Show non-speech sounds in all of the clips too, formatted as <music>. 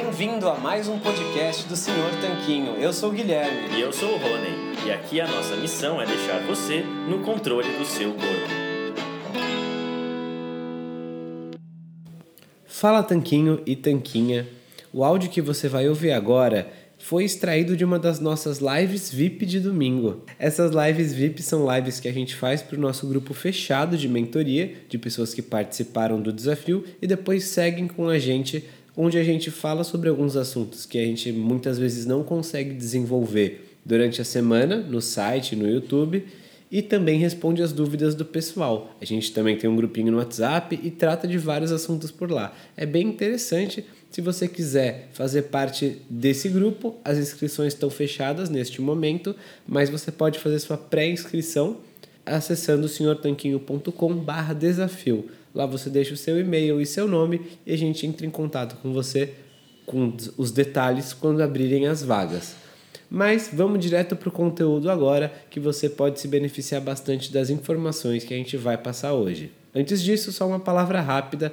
Bem-vindo a mais um podcast do Senhor Tanquinho. Eu sou o Guilherme. E eu sou o Rony. E aqui a nossa missão é deixar você no controle do seu corpo. Fala Tanquinho e Tanquinha. O áudio que você vai ouvir agora foi extraído de uma das nossas lives VIP de domingo. Essas lives VIP são lives que a gente faz para o nosso grupo fechado de mentoria, de pessoas que participaram do desafio e depois seguem com a gente onde a gente fala sobre alguns assuntos que a gente muitas vezes não consegue desenvolver durante a semana no site, no YouTube e também responde as dúvidas do pessoal. A gente também tem um grupinho no WhatsApp e trata de vários assuntos por lá. É bem interessante. Se você quiser fazer parte desse grupo, as inscrições estão fechadas neste momento, mas você pode fazer sua pré-inscrição acessando senhortanquinho.com/desafio. Lá você deixa o seu e-mail e seu nome e a gente entra em contato com você com os detalhes quando abrirem as vagas. Mas vamos direto para o conteúdo agora, que você pode se beneficiar bastante das informações que a gente vai passar hoje. Antes disso, só uma palavra rápida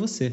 você.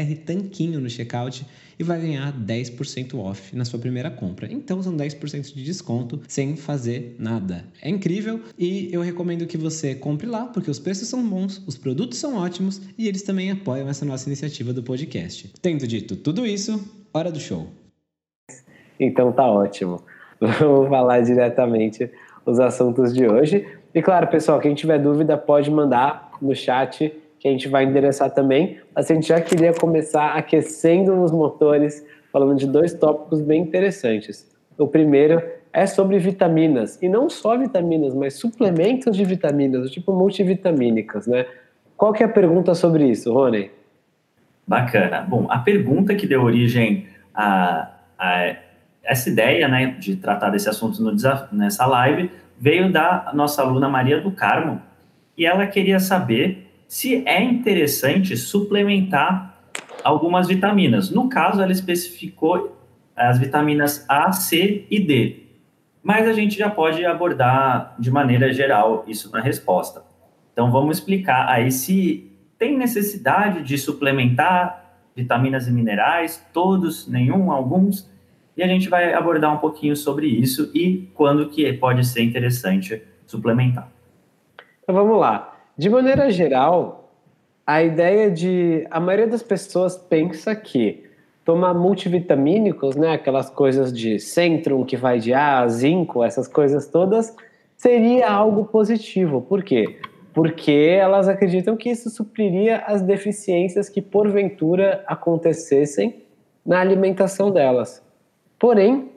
BR Tanquinho no checkout e vai ganhar 10% off na sua primeira compra. Então são 10% de desconto sem fazer nada. É incrível e eu recomendo que você compre lá porque os preços são bons, os produtos são ótimos e eles também apoiam essa nossa iniciativa do podcast. Tendo dito tudo isso, hora do show. Então tá ótimo. <laughs> Vamos falar diretamente os assuntos de hoje. E claro, pessoal, quem tiver dúvida pode mandar no chat que a gente vai endereçar também. a gente já queria começar aquecendo os motores, falando de dois tópicos bem interessantes. O primeiro é sobre vitaminas, e não só vitaminas, mas suplementos de vitaminas, tipo multivitamínicas, né? Qual que é a pergunta sobre isso, Rony? Bacana. Bom, a pergunta que deu origem a, a essa ideia, né, de tratar desse assunto no, nessa live, veio da nossa aluna Maria do Carmo, e ela queria saber se é interessante suplementar algumas vitaminas. No caso, ela especificou as vitaminas A, C e D. Mas a gente já pode abordar de maneira geral isso na resposta. Então vamos explicar aí se tem necessidade de suplementar vitaminas e minerais, todos, nenhum, alguns, e a gente vai abordar um pouquinho sobre isso e quando que pode ser interessante suplementar. Então vamos lá. De maneira geral, a ideia de. A maioria das pessoas pensa que tomar multivitamínicos, né, aquelas coisas de Centrum que vai de A a zinco, essas coisas todas, seria algo positivo. Por quê? Porque elas acreditam que isso supriria as deficiências que porventura acontecessem na alimentação delas. Porém,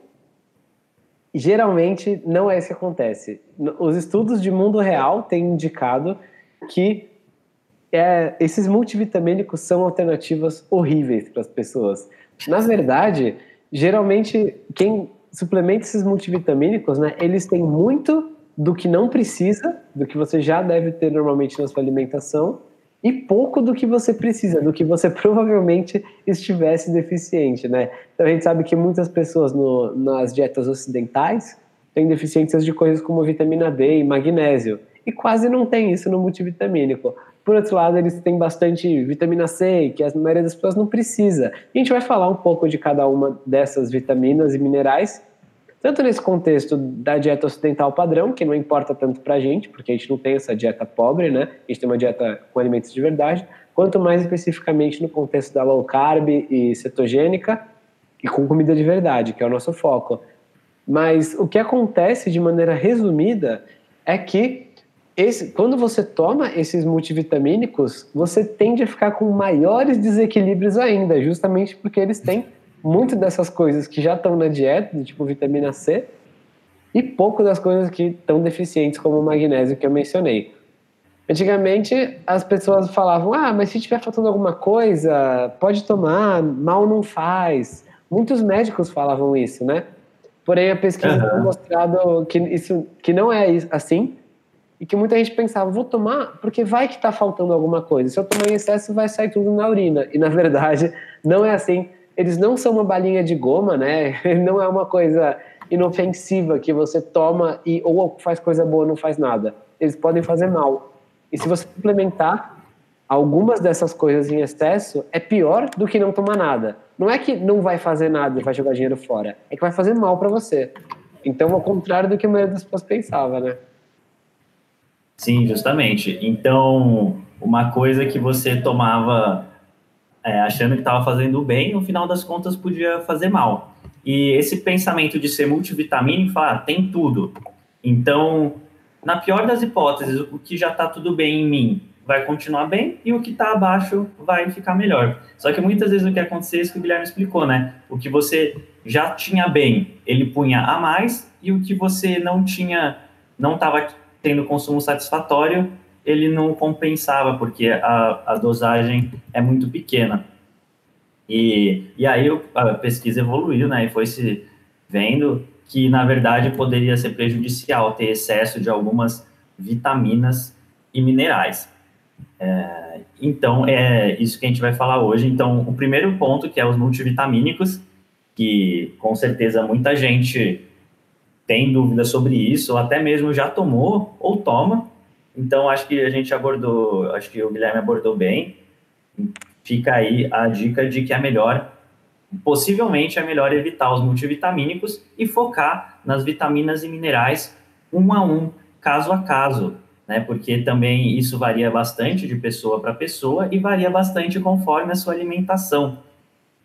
geralmente não é isso que acontece. Os estudos de mundo real têm indicado que é, esses multivitamínicos são alternativas horríveis para as pessoas. Na verdade, geralmente quem suplementa esses multivitamínicos, né, eles têm muito do que não precisa, do que você já deve ter normalmente na sua alimentação, e pouco do que você precisa, do que você <laughs> provavelmente estivesse deficiente, né? Então a gente sabe que muitas pessoas no, nas dietas ocidentais têm deficiências de coisas como vitamina D e magnésio, e quase não tem isso no multivitamínico. Por outro lado, eles têm bastante vitamina C, que a maioria das pessoas não precisa. E a gente vai falar um pouco de cada uma dessas vitaminas e minerais tanto nesse contexto da dieta ocidental padrão, que não importa tanto para a gente, porque a gente não tem essa dieta pobre, né? A gente tem uma dieta com alimentos de verdade, quanto mais especificamente no contexto da low carb e cetogênica e com comida de verdade, que é o nosso foco. Mas o que acontece de maneira resumida é que esse, quando você toma esses multivitamínicos, você tende a ficar com maiores desequilíbrios ainda, justamente porque eles têm muito dessas coisas que já estão na dieta, tipo vitamina C, e pouco das coisas que estão deficientes, como o magnésio que eu mencionei. Antigamente, as pessoas falavam: ah, mas se tiver faltando alguma coisa, pode tomar, mal não faz. Muitos médicos falavam isso, né? Porém, a pesquisa uhum. tem mostrado que isso que não é assim e que muita gente pensava: vou tomar porque vai que está faltando alguma coisa. Se eu tomar em excesso, vai sair tudo na urina. E na verdade, <laughs> não é assim eles não são uma balinha de goma, né? <laughs> Não é uma coisa inofensiva que você toma e ou faz coisa boa não faz nada. Eles podem fazer mal. E se você implementar algumas dessas coisas em excesso, é pior do que não tomar nada. Não é que não vai fazer nada e vai jogar dinheiro fora, é que vai fazer mal para você. Então, ao contrário do que a maioria das pessoas pensava, né? Sim, justamente. Então, uma coisa que você tomava é, achando que estava fazendo bem, no final das contas podia fazer mal. E esse pensamento de ser multivitamínico, fala, ah, tem tudo. Então, na pior das hipóteses, o que já está tudo bem em mim vai continuar bem e o que está abaixo vai ficar melhor. Só que muitas vezes o que acontece é isso que o Guilherme explicou, né? O que você já tinha bem, ele punha a mais e o que você não tinha, não estava tendo consumo satisfatório, ele não compensava, porque a, a dosagem é muito pequena. E, e aí a pesquisa evoluiu, né, e foi se vendo que, na verdade, poderia ser prejudicial ter excesso de algumas vitaminas e minerais. É, então, é isso que a gente vai falar hoje. Então, o primeiro ponto, que é os multivitamínicos, que com certeza muita gente tem dúvida sobre isso, ou até mesmo já tomou ou toma, então, acho que a gente abordou, acho que o Guilherme abordou bem. Fica aí a dica de que é melhor, possivelmente é melhor evitar os multivitamínicos e focar nas vitaminas e minerais um a um, caso a caso, né? Porque também isso varia bastante de pessoa para pessoa e varia bastante conforme a sua alimentação.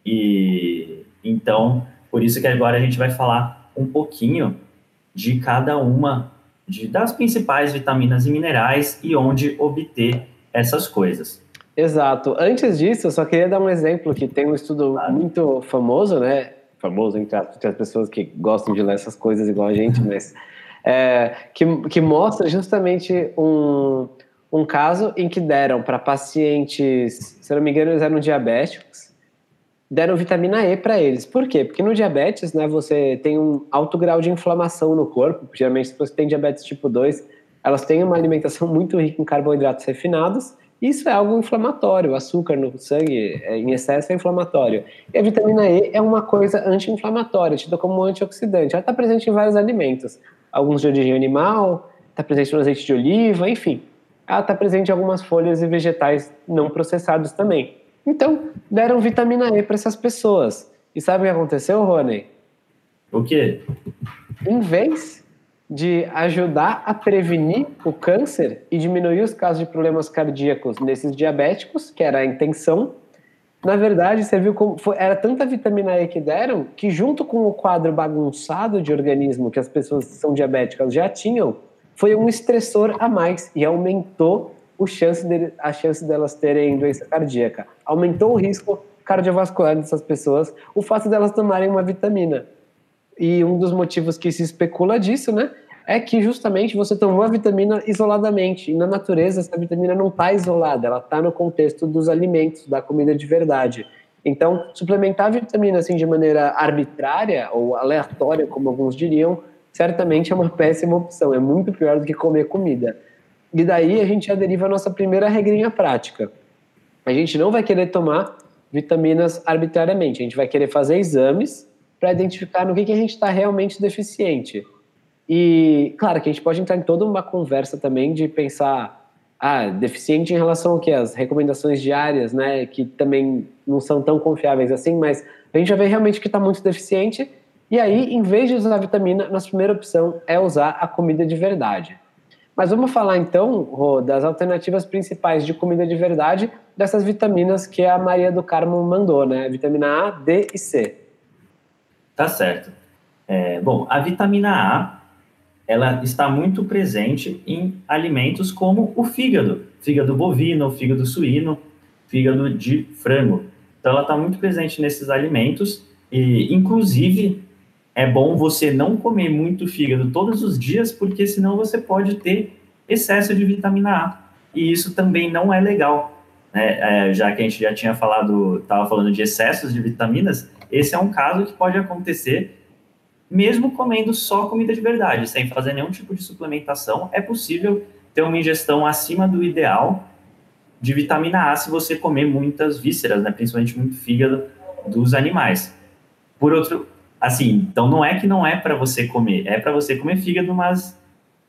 E então, por isso que agora a gente vai falar um pouquinho de cada uma de, das principais vitaminas e minerais e onde obter essas coisas. Exato. Antes disso, eu só queria dar um exemplo que tem um estudo claro. muito famoso, né? Famoso entre as, entre as, pessoas que gostam de ler essas coisas igual a gente, <laughs> mas é, que, que mostra justamente um, um caso em que deram para pacientes, se não me engano, eles eram diabéticos, deram vitamina E para eles. Por quê? Porque no diabetes, né, você tem um alto grau de inflamação no corpo. Geralmente, se você tem diabetes tipo 2, elas têm uma alimentação <laughs> muito rica em carboidratos refinados. Isso é algo inflamatório. O açúcar no sangue é, em excesso é inflamatório. E a vitamina E é uma coisa anti-inflamatória, tida como antioxidante. Ela está presente em vários alimentos. Alguns de origem animal, está presente no azeite de oliva, enfim. Ela está presente em algumas folhas e vegetais não processados também. Então, deram vitamina E para essas pessoas. E sabe o que aconteceu, Rony? O quê? Em vez de ajudar a prevenir o câncer e diminuir os casos de problemas cardíacos nesses diabéticos, que era a intenção, na verdade, você viu como foi, era tanta vitamina E que deram que, junto com o quadro bagunçado de organismo que as pessoas que são diabéticas já tinham, foi um estressor a mais e aumentou o chance de, a chance delas terem doença cardíaca. Aumentou o risco cardiovascular dessas pessoas, o fato delas tomarem uma vitamina. E um dos motivos que se especula disso, né, é que justamente você tomou a vitamina isoladamente. E na natureza, essa vitamina não está isolada, ela está no contexto dos alimentos, da comida de verdade. Então, suplementar vitamina assim de maneira arbitrária ou aleatória, como alguns diriam, certamente é uma <laughs> péssima opção. É muito pior do que comer comida. E daí a gente já deriva a nossa primeira regrinha prática. A gente não vai querer tomar vitaminas arbitrariamente. A gente vai querer fazer exames para identificar no que, que a gente está realmente deficiente. E, claro, que a gente pode entrar em toda uma conversa também de pensar, ah, deficiente em relação ao que? As recomendações diárias, né, que também não são tão confiáveis assim, mas a gente já vê realmente que está muito deficiente. E aí, em vez de usar a vitamina, nossa primeira opção é usar a comida de verdade. Mas vamos falar então, Rô, das alternativas principais de comida de verdade dessas vitaminas que a Maria do Carmo mandou, né? Vitamina A, D e C. Tá certo. É, bom, a vitamina A, ela está muito presente em alimentos como o fígado, fígado bovino, fígado suíno, fígado de frango. Então, ela está muito presente nesses alimentos e, inclusive, é bom você não comer muito fígado todos os dias, porque senão você pode ter excesso de vitamina A. E isso também não é legal. Né? É, já que a gente já tinha falado, estava falando de excessos de vitaminas, esse é um caso que pode acontecer mesmo comendo só comida de verdade, sem fazer nenhum tipo de suplementação. É possível ter uma ingestão acima do ideal de vitamina A se você comer muitas vísceras, né? principalmente muito fígado dos animais. Por outro, assim, então não é que não é para você comer, é para você comer fígado, mas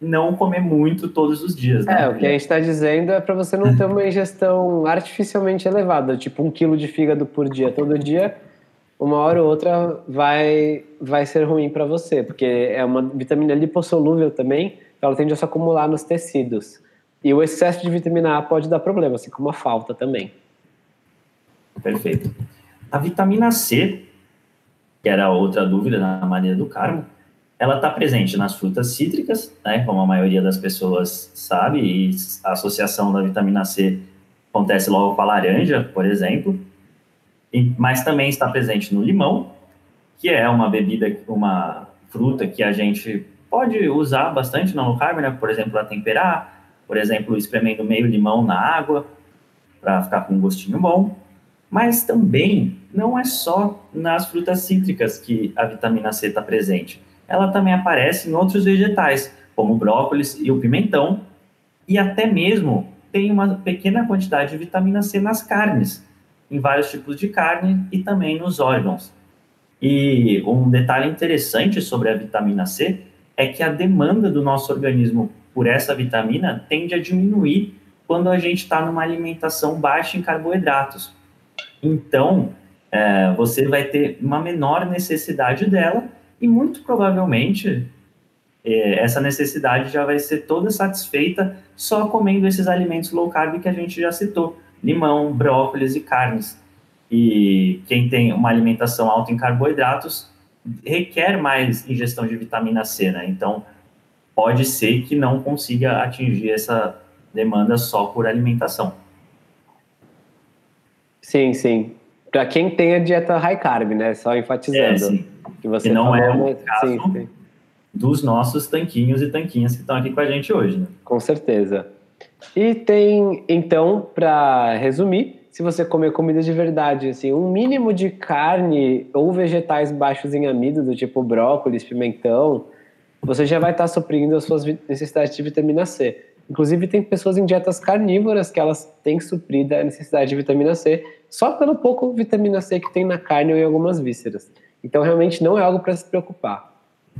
não comer muito todos os dias. Né? É, o que a gente está dizendo é para você não ter uma ingestão artificialmente elevada, tipo um quilo de fígado por dia todo dia, uma hora ou outra vai, vai ser ruim para você, porque é uma vitamina lipossolúvel também, ela tende a se acumular nos tecidos. E o excesso de vitamina A pode dar problema, assim como a falta também. Perfeito. A vitamina C que era outra dúvida na Maria do Carmo, ela está presente nas frutas cítricas, né, como a maioria das pessoas sabe, e a associação da vitamina C acontece logo com a laranja, por exemplo, e, mas também está presente no limão, que é uma bebida, uma fruta que a gente pode usar bastante na low carb, né, por exemplo, para temperar, por exemplo, espremendo meio limão na água, para ficar com um gostinho bom. Mas também não é só nas frutas cítricas que a vitamina C está presente. Ela também aparece em outros vegetais, como o brócolis e o pimentão, e até mesmo tem uma pequena quantidade de vitamina C nas carnes, em vários tipos de carne e também nos órgãos. E um detalhe interessante sobre a vitamina C é que a demanda do nosso organismo por essa vitamina tende a diminuir quando a gente está numa alimentação baixa em carboidratos. Então, é, você vai ter uma menor necessidade dela e muito provavelmente é, essa necessidade já vai ser toda satisfeita só comendo esses alimentos low carb que a gente já citou, limão, brócolis e carnes. E quem tem uma alimentação alta em carboidratos requer mais ingestão de vitamina C, né? Então, pode ser que não consiga atingir essa demanda só por alimentação. Sim, sim. Para quem tem a dieta high carb, né? Só enfatizando. É, sim. Que você não falou, é o né? caso sim, sim. dos nossos tanquinhos e tanquinhas que estão aqui com a gente hoje, né? Com certeza. E tem, então, para resumir, se você comer comida de verdade, assim, um mínimo de carne ou vegetais baixos em amido, do tipo brócolis, pimentão, você já vai estar suprindo as suas necessidades de vitamina C. Inclusive, tem pessoas em dietas carnívoras que elas têm suprido a necessidade de vitamina C só pelo pouco vitamina C que tem na carne ou em algumas vísceras. Então, realmente não é algo para se preocupar.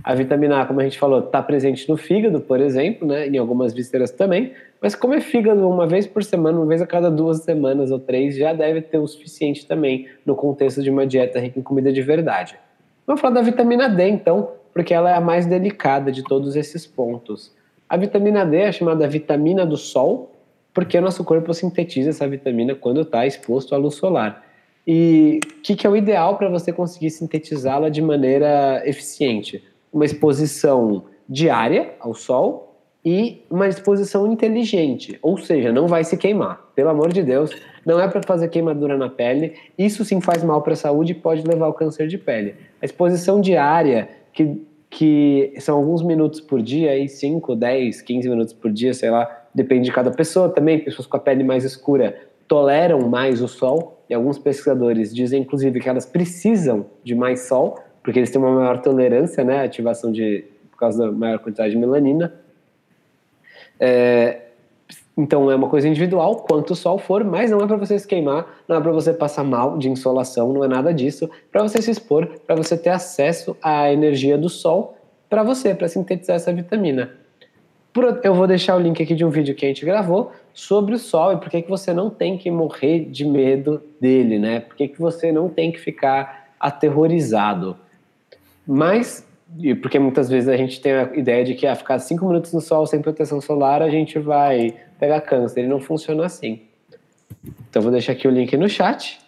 A vitamina A, como a gente falou, está presente no fígado, por exemplo, né, em algumas vísceras também, mas comer fígado uma vez por semana, uma vez a cada duas semanas ou três, já deve ter o suficiente também no contexto de uma dieta rica em comida de verdade. Vamos falar da vitamina D, então, porque ela é a mais delicada de todos esses pontos. A vitamina D é chamada vitamina do sol, porque o nosso corpo sintetiza essa vitamina quando está exposto à luz solar. E o que, que é o ideal para você conseguir sintetizá-la de maneira eficiente? Uma exposição diária ao sol e uma exposição inteligente, ou seja, não vai se queimar. Pelo amor de Deus, não é para fazer queimadura na pele. Isso sim faz mal para a saúde e pode levar ao câncer de pele. A exposição diária, que que são alguns minutos por dia, aí 5, 10, 15 minutos por dia, sei lá, depende de cada pessoa também. Pessoas com a pele mais escura toleram mais o sol, e alguns pesquisadores dizem, inclusive, que elas precisam de mais sol, porque eles têm uma maior tolerância né, à ativação de causa da maior quantidade de melanina. É, então é uma coisa individual, quanto o sol for, mas não é para você se queimar, não é para você passar mal de insolação, não é nada disso. Para você se expor, para você ter acesso à energia do sol, para você, para sintetizar essa vitamina. Eu vou deixar o link aqui de um vídeo que a gente gravou sobre o sol e por que, que você não tem que morrer de medo dele, né? Por que, que você não tem que ficar aterrorizado. Mas, porque muitas vezes a gente tem a ideia de que ah, ficar cinco minutos no sol sem proteção solar a gente vai pegar câncer. Ele não funciona assim. Então vou deixar aqui o link no chat.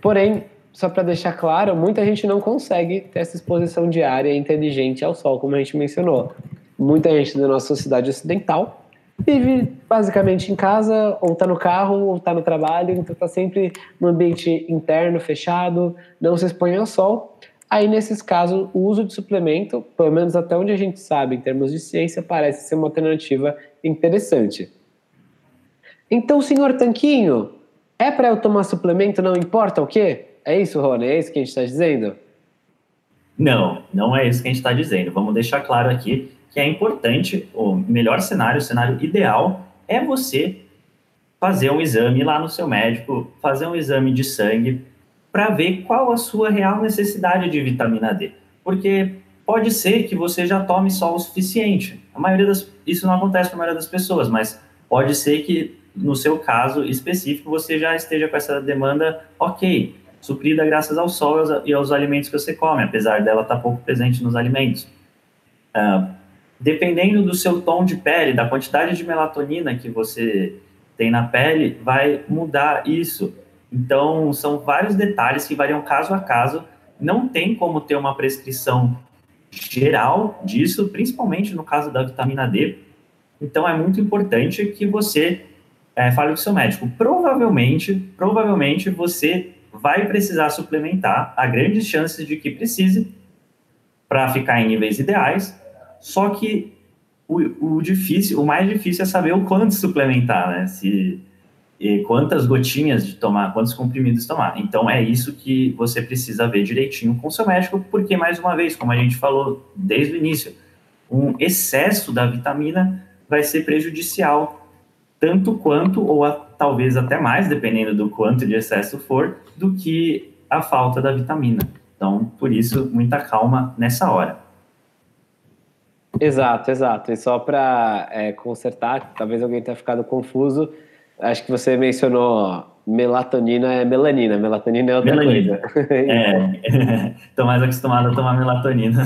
Porém, só para deixar claro, muita gente não consegue ter essa exposição diária inteligente ao sol, como a gente mencionou. Muita gente da nossa sociedade ocidental vive basicamente em casa, ou está no carro, ou está no trabalho, então está sempre no ambiente interno, fechado, não se expõe ao sol. Aí, nesses casos, o uso de suplemento, pelo menos até onde a gente sabe, em termos de ciência, parece ser uma alternativa interessante. Então, senhor Tanquinho, é para eu tomar suplemento, não importa o quê? É isso, Rony? É isso que a gente está dizendo? Não, não é isso que a gente está dizendo. Vamos deixar claro aqui que é importante, o melhor cenário, o cenário ideal, é você fazer um exame lá no seu médico, fazer um exame de sangue, para ver qual a sua real necessidade de vitamina D. Porque pode ser que você já tome só o suficiente. A maioria das, isso não acontece com a maioria das pessoas, mas pode ser que no seu caso específico você já esteja com essa demanda ok, suprida graças ao sol e aos alimentos que você come, apesar dela estar pouco presente nos alimentos. Uh, dependendo do seu tom de pele, da quantidade de melatonina que você tem na pele, vai mudar isso. Então, são vários detalhes que variam caso a caso. Não tem como ter uma prescrição geral disso, principalmente no caso da vitamina D. Então, é muito importante que você é, fale com o seu médico. Provavelmente, provavelmente você vai precisar suplementar. Há grandes chances de que precise para ficar em níveis ideais, só que o, o, difícil, o mais difícil é saber o quanto suplementar, né? Se, e quantas gotinhas de tomar, quantos comprimidos tomar. Então é isso que você precisa ver direitinho com seu médico, porque mais uma vez, como a gente falou desde o início, um excesso da vitamina vai ser prejudicial tanto quanto ou a, talvez até mais, dependendo do quanto de excesso for, do que a falta da vitamina. Então, por isso, muita calma nessa hora. Exato, exato. E só para é, consertar, talvez alguém tenha ficado confuso, acho que você mencionou melatonina é melanina, melatonina é outra melanina. coisa. É, <laughs> estou mais acostumado a tomar melatonina.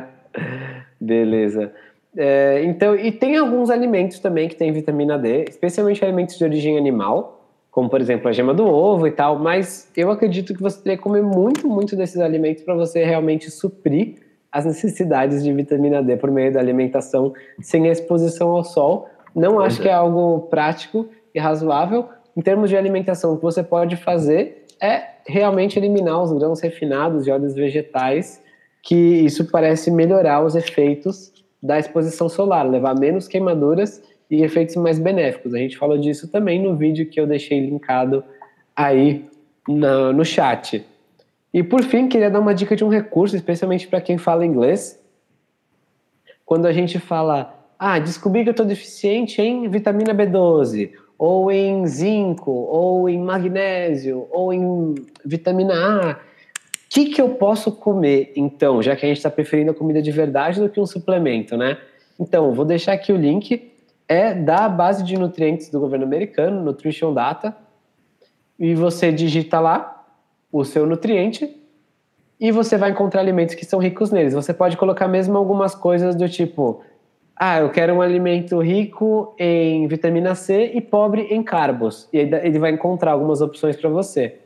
<laughs> Beleza. É, então, e tem alguns alimentos também que têm vitamina D, especialmente alimentos de origem animal, como por exemplo a gema do ovo e tal, mas eu acredito que você teria que comer muito, muito desses alimentos para você realmente suprir as necessidades de vitamina D por meio da alimentação sem a exposição ao sol. Não acho que é algo prático e razoável. Em termos de alimentação, o que você pode fazer é realmente eliminar os grãos refinados de óleos vegetais, que isso parece melhorar os efeitos da exposição solar, levar menos queimaduras e efeitos mais benéficos. A gente falou disso também no vídeo que eu deixei linkado aí no, no chat. E por fim, queria dar uma dica de um recurso, especialmente para quem fala inglês. Quando a gente fala, ah, descobri que eu estou deficiente em vitamina B12, ou em zinco, ou em magnésio, ou em vitamina A. O que, que eu posso comer, então, já que a gente está preferindo a comida de verdade do que um suplemento, né? Então, vou deixar aqui o link. É da base de nutrientes do governo americano, Nutrition Data. E você digita lá o seu nutriente e você vai encontrar alimentos que são ricos neles. Você pode colocar mesmo algumas coisas do tipo: ah, eu quero um alimento rico em vitamina C e pobre em carbos. E ele vai encontrar algumas opções para você.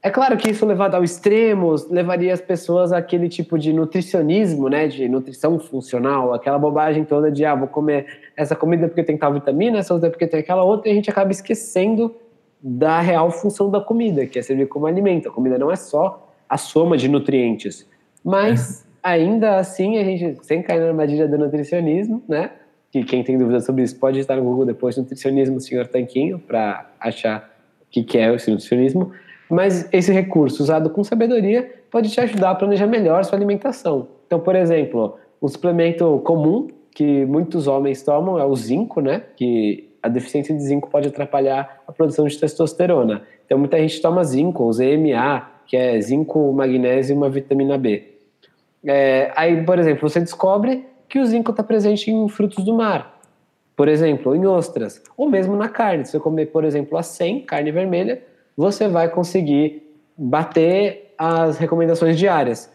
É claro que isso levado ao extremo levaria as pessoas àquele tipo de nutricionismo, né, de nutrição funcional, aquela bobagem toda de ah, vou comer essa comida porque tem tal vitamina, essa outra porque tem aquela outra, e a gente acaba esquecendo da real função da comida, que é servir como alimento. A comida não é só a soma de nutrientes, mas é. Ainda assim a gente, sem cair na armadilha do nutricionismo, né? Que quem tem dúvidas sobre isso pode estar no Google depois, nutricionismo, senhor Tanquinho, para achar o que, que é esse nutricionismo. Mas esse recurso usado com sabedoria pode te ajudar a planejar melhor sua alimentação. Então, por exemplo, um suplemento comum que muitos homens tomam é o zinco, né? Que a deficiência de zinco pode atrapalhar a produção de testosterona. Então, muita gente toma zinco, ou ZMA, que é zinco, magnésio e uma vitamina B. É, aí, por exemplo, você descobre que o zinco está presente em frutos do mar, por exemplo, em ostras, ou mesmo na carne. Se você comer, por exemplo, a 100, carne vermelha, você vai conseguir bater as recomendações diárias.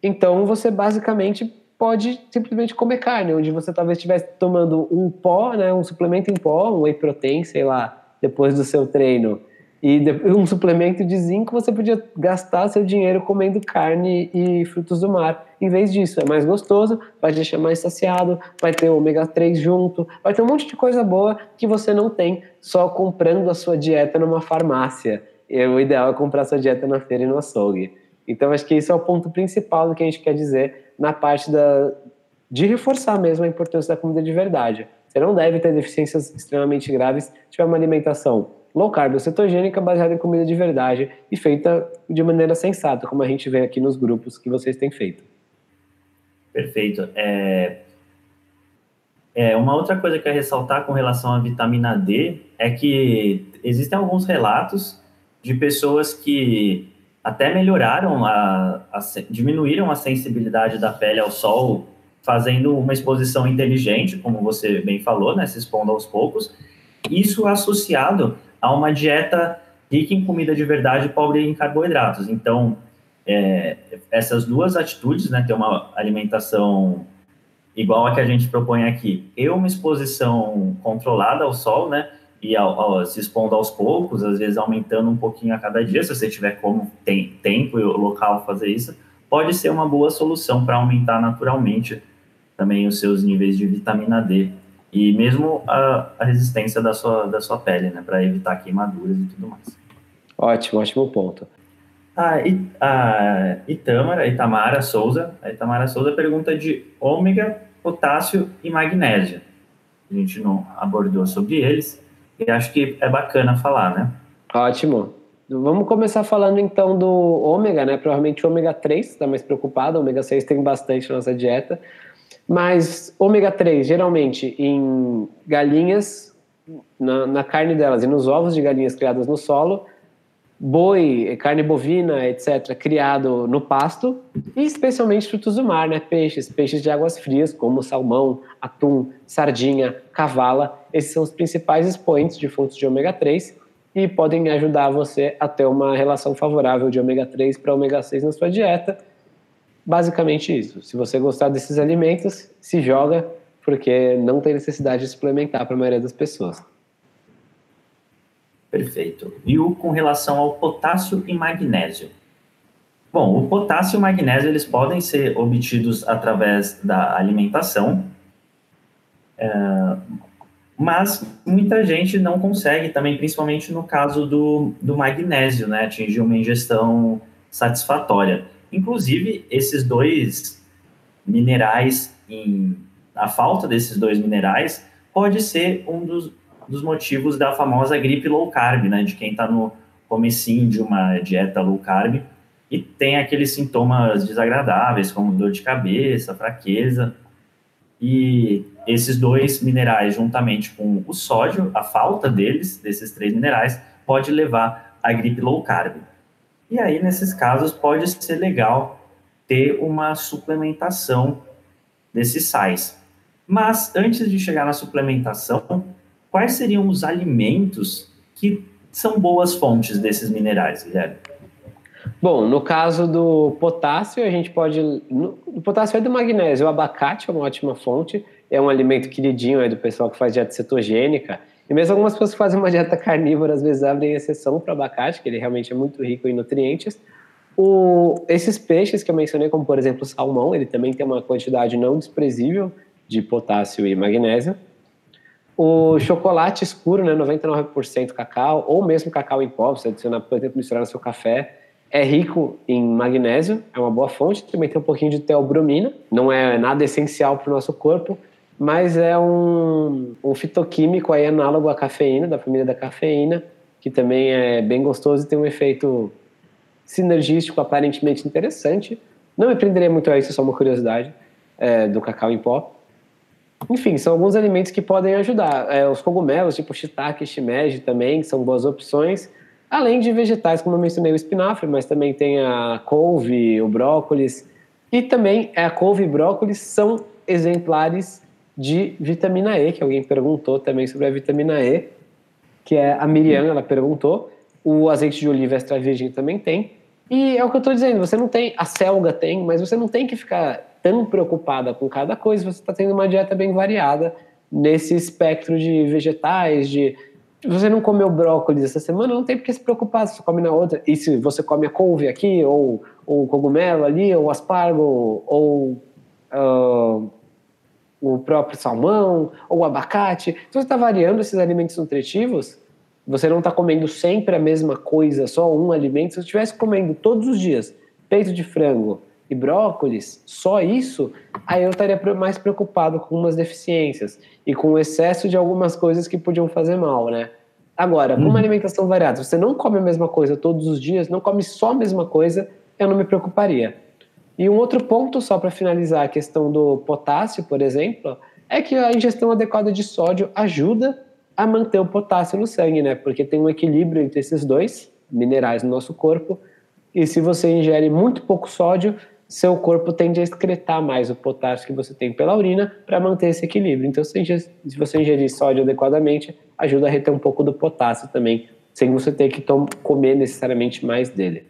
Então, você basicamente pode simplesmente comer carne, onde você talvez estivesse tomando um pó, né, um suplemento em pó, um whey protein, sei lá, depois do seu treino, e um suplemento de zinco, você podia gastar seu dinheiro comendo carne e frutos do mar. Em vez disso, é mais gostoso, vai te deixar mais saciado, vai ter ômega 3 junto, vai ter um monte de coisa boa que você não tem só comprando a sua dieta numa farmácia. E o ideal é comprar sua dieta na feira e no açougue. Então, acho que esse é o ponto principal do que a gente quer dizer na parte da, de reforçar mesmo a importância da comida de verdade. Você não deve ter deficiências extremamente graves se tiver uma alimentação low carb cetogênica baseada em comida de verdade e feita de maneira sensata, como a gente vê aqui nos grupos que vocês têm feito. Perfeito. É, é, uma outra coisa que eu ressaltar com relação à vitamina D é que existem alguns relatos de pessoas que até melhoraram, a, a, diminuíram a sensibilidade da pele ao sol fazendo uma exposição inteligente, como você bem falou, né, se expondo aos poucos, isso associado a uma dieta rica em comida de verdade e pobre em carboidratos. Então, é, essas duas atitudes, né, ter uma alimentação igual a que a gente propõe aqui, e uma exposição controlada ao sol, né, e ao, ao, se expondo aos poucos, às vezes aumentando um pouquinho a cada dia, se você tiver como tem tempo e local fazer isso, pode ser uma boa solução para aumentar naturalmente também os seus níveis de vitamina D e mesmo a, a resistência da sua, da sua pele, né, para evitar queimaduras e tudo mais. Ótimo, ótimo ponto. A, a Itamara, Itamara Souza, a Itamara Souza pergunta de ômega, potássio e magnésio. A gente não abordou sobre eles e acho que é bacana falar, né? Ótimo. Vamos começar falando então do ômega, né? Provavelmente o ômega 3 está mais preocupado, o ômega 6 tem bastante na nossa dieta. Mas ômega 3, geralmente em galinhas, na, na, carne delas e nos ovos de galinhas criadas no solo, boi, carne bovina, etc., criado no pasto, e especialmente frutos do mar, né? Peixes, peixes de águas frias, como salmão, atum, sardinha, cavala. Esses são os principais expoentes de fontes de ômega 3 e podem ajudar você a ter uma relação favorável de ômega 3 para ômega 6 na sua dieta Basicamente isso. Se você gostar desses alimentos, se joga, porque não tem necessidade de suplementar para a maioria das pessoas. Perfeito. E o com relação ao potássio e magnésio? Bom, o potássio e o magnésio eles podem ser obtidos através da alimentação, é, mas muita gente não consegue também, principalmente no caso do, do magnésio, né, atingir uma ingestão satisfatória. Inclusive, esses dois minerais, em, a falta desses dois minerais, pode ser um dos, dos motivos da famosa gripe low carb, né? De quem está no comecinho de uma dieta low carb e tem aqueles sintomas desagradáveis, como dor de cabeça, fraqueza. E esses dois minerais, juntamente com o sódio, a falta deles, desses três minerais, pode levar à gripe low carb. E aí, nesses casos, pode ser legal ter uma suplementação desses sais. Mas, antes de chegar na suplementação, quais seriam os alimentos que são boas fontes desses minerais, Guilherme? Bom, no caso do potássio, a gente pode. No, o potássio é do magnésio. O abacate é uma ótima fonte. É um alimento queridinho aí do pessoal que faz dieta cetogênica. E mesmo algumas pessoas que fazem uma dieta carnívora, às vezes abrem exceção para abacate, que ele realmente é muito rico em nutrientes. O, esses peixes que eu mencionei, como por exemplo o salmão, ele também tem uma quantidade não desprezível de potássio e magnésio. O chocolate escuro, né, 99% cacau, ou mesmo cacau em pó, você adicionar, por exemplo, misturar no seu café, é rico em magnésio, é uma boa fonte, também tem um pouquinho de teobromina, não é nada essencial para o nosso corpo, mas é um, um fitoquímico aí análogo à cafeína, da família da cafeína, que também é bem gostoso e tem um efeito sinergístico aparentemente interessante. Não me prenderia muito a isso, só uma curiosidade. é, do cacau em pó. Enfim, são alguns alimentos que podem ajudar. É, os cogumelos, tipo shiitake, shimeji também, são boas opções. Além de vegetais, como eu mencionei, o espinafre, mas também tem a couve, o brócolis. E também a couve e brócolis são exemplares de vitamina E, que alguém perguntou também sobre a vitamina E, que é a Miriam, ela perguntou. O azeite de oliva extra virgem também tem. E é o que eu estou dizendo, você não tem, a selga tem, mas você não tem que ficar tão preocupada com cada coisa, você está tendo uma dieta bem variada nesse espectro de vegetais, de você não comeu brócolis essa semana, não tem por que se preocupar se você come na outra. E se você come a couve aqui, ou, ou cogumelo ali, ou aspargo, ou uh, o próprio salmão, ou abacate. Se você está variando esses alimentos nutritivos, você não está comendo sempre a mesma coisa, só um alimento. Se você estivesse comendo todos os dias peito de frango e brócolis, só isso, aí eu estaria mais preocupado com umas deficiências e com o excesso de algumas coisas que podiam fazer mal, né? Agora, com uma uhum. alimentação variada, você não come a mesma coisa todos os dias, não come só a mesma coisa, eu não me preocuparia. E um outro ponto, só para finalizar a questão do potássio, por exemplo, é que a ingestão adequada de sódio ajuda a manter o potássio no sangue, né? Porque tem um equilíbrio entre esses dois minerais no nosso corpo. E se você ingere muito pouco sódio, seu corpo tende a excretar mais o potássio que você tem pela urina para manter esse equilíbrio. Então, se você ingerir sódio adequadamente, ajuda a reter um pouco do potássio também, sem você ter que comer necessariamente mais dele.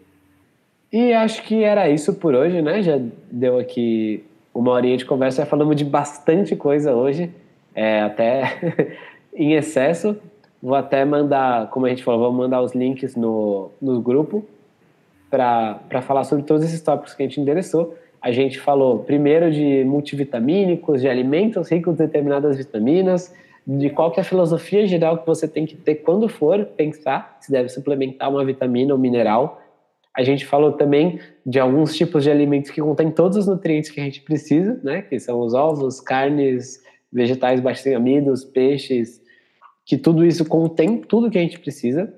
E acho que era isso por hoje, né? Já deu aqui uma horinha de conversa, já falamos de bastante coisa hoje, é, até <laughs> em excesso. Vou até mandar, como a gente falou, vou mandar os links no, no grupo para falar sobre todos esses tópicos que a gente endereçou. A gente falou primeiro de multivitamínicos, de alimentos ricos em determinadas vitaminas, de qual que é a filosofia geral que você tem que ter quando for pensar se deve suplementar uma vitamina ou mineral. A gente falou também de alguns tipos de alimentos que contêm todos os nutrientes que a gente precisa, né? Que são os ovos, carnes, vegetais baixos em amidos, peixes, que tudo isso contém tudo que a gente precisa.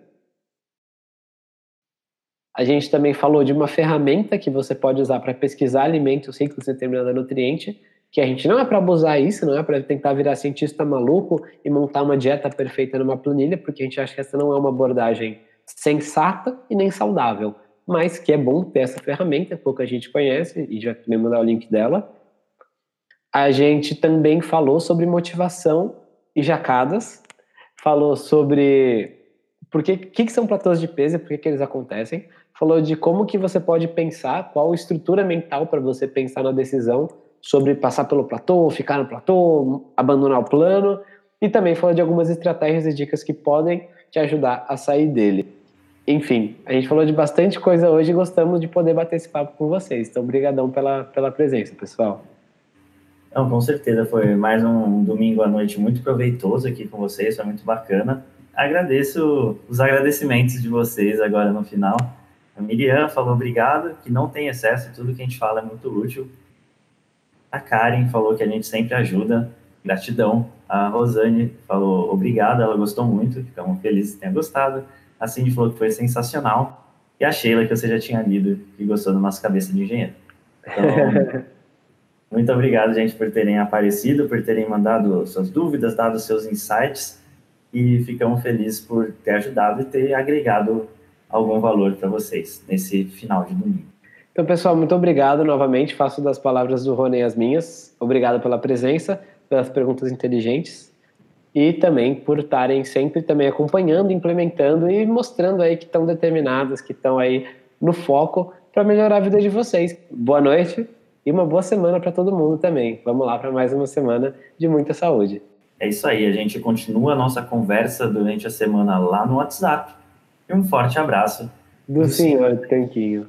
A gente também falou de uma ferramenta que você pode usar para pesquisar alimentos ricos em determinado nutriente, que a gente não é para abusar isso, não é para tentar virar cientista maluco e montar uma dieta perfeita numa planilha, porque a gente acha que essa não é uma abordagem sensata e nem saudável, mas que é bom ter essa ferramenta, pouca gente conhece, e já também mandar o link dela. A gente também falou sobre motivação e jacadas, falou sobre por que, que, que são platôs de peso e por que, que eles acontecem, falou de como que você pode pensar, qual estrutura mental para você pensar na decisão sobre passar pelo platô, ficar no platô, abandonar o plano, e também falou de algumas estratégias e dicas que podem te ajudar a sair dele. Enfim, a gente falou de bastante coisa hoje e gostamos de poder bater esse papo com vocês. Então, obrigadão pela, pela presença, pessoal. Não, com certeza, foi mais um domingo à noite muito proveitoso aqui com vocês, foi muito bacana. Agradeço os agradecimentos de vocês agora no final. A Miriam falou obrigado, que não tem excesso, tudo que a gente fala é muito útil. A Karen falou que a gente sempre ajuda, gratidão. A Rosane falou obrigado, ela gostou muito, ficamos felizes que tenha gostado. A Cindy falou que foi sensacional. E a Sheila, que você já tinha lido, que gostou da nossa cabeça de engenheiro. Então, <laughs> muito obrigado, gente, por terem aparecido, por terem mandado suas dúvidas, dado seus insights. E ficamos felizes por ter ajudado e ter agregado algum valor para vocês nesse final de domingo. Então, pessoal, muito obrigado novamente. Faço das palavras do Rony as minhas. Obrigado pela presença, pelas perguntas inteligentes e também por estarem sempre também acompanhando, implementando e mostrando aí que estão determinadas, que estão aí no foco para melhorar a vida de vocês. Boa noite e uma boa semana para todo mundo também. Vamos lá para mais uma semana de muita saúde. É isso aí, a gente continua a nossa conversa durante a semana lá no WhatsApp e um forte abraço. Do, do senhor Tanquinho.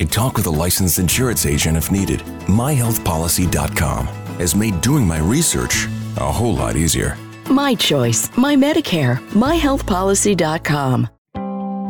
and talk with a licensed insurance agent if needed. MyHealthPolicy.com has made doing my research a whole lot easier. My choice, my Medicare, myhealthpolicy.com.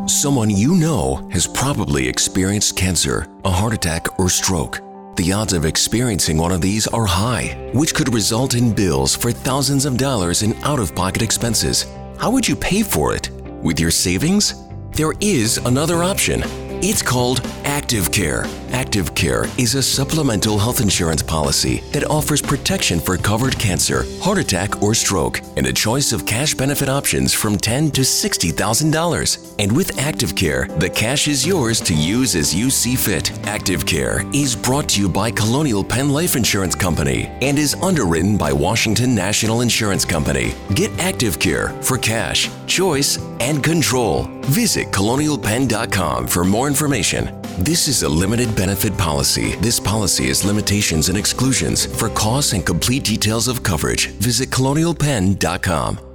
Someone you know has probably experienced cancer, a heart attack, or stroke. The odds of experiencing one of these are high, which could result in bills for thousands of dollars in out of pocket expenses. How would you pay for it? With your savings? There is another option. It's called Active Care. Active Care is a supplemental health insurance policy that offers protection for covered cancer, heart attack, or stroke, and a choice of cash benefit options from 10 to $60,000. And with Active Care, the cash is yours to use as you see fit. Active Care is brought to you by Colonial Penn Life Insurance Company and is underwritten by Washington National Insurance Company. Get Active Care for cash, choice, and control. Visit colonialpenn.com for more information. This is a limited benefit policy. This policy has limitations and exclusions. For costs and complete details of coverage, visit colonialpenn.com.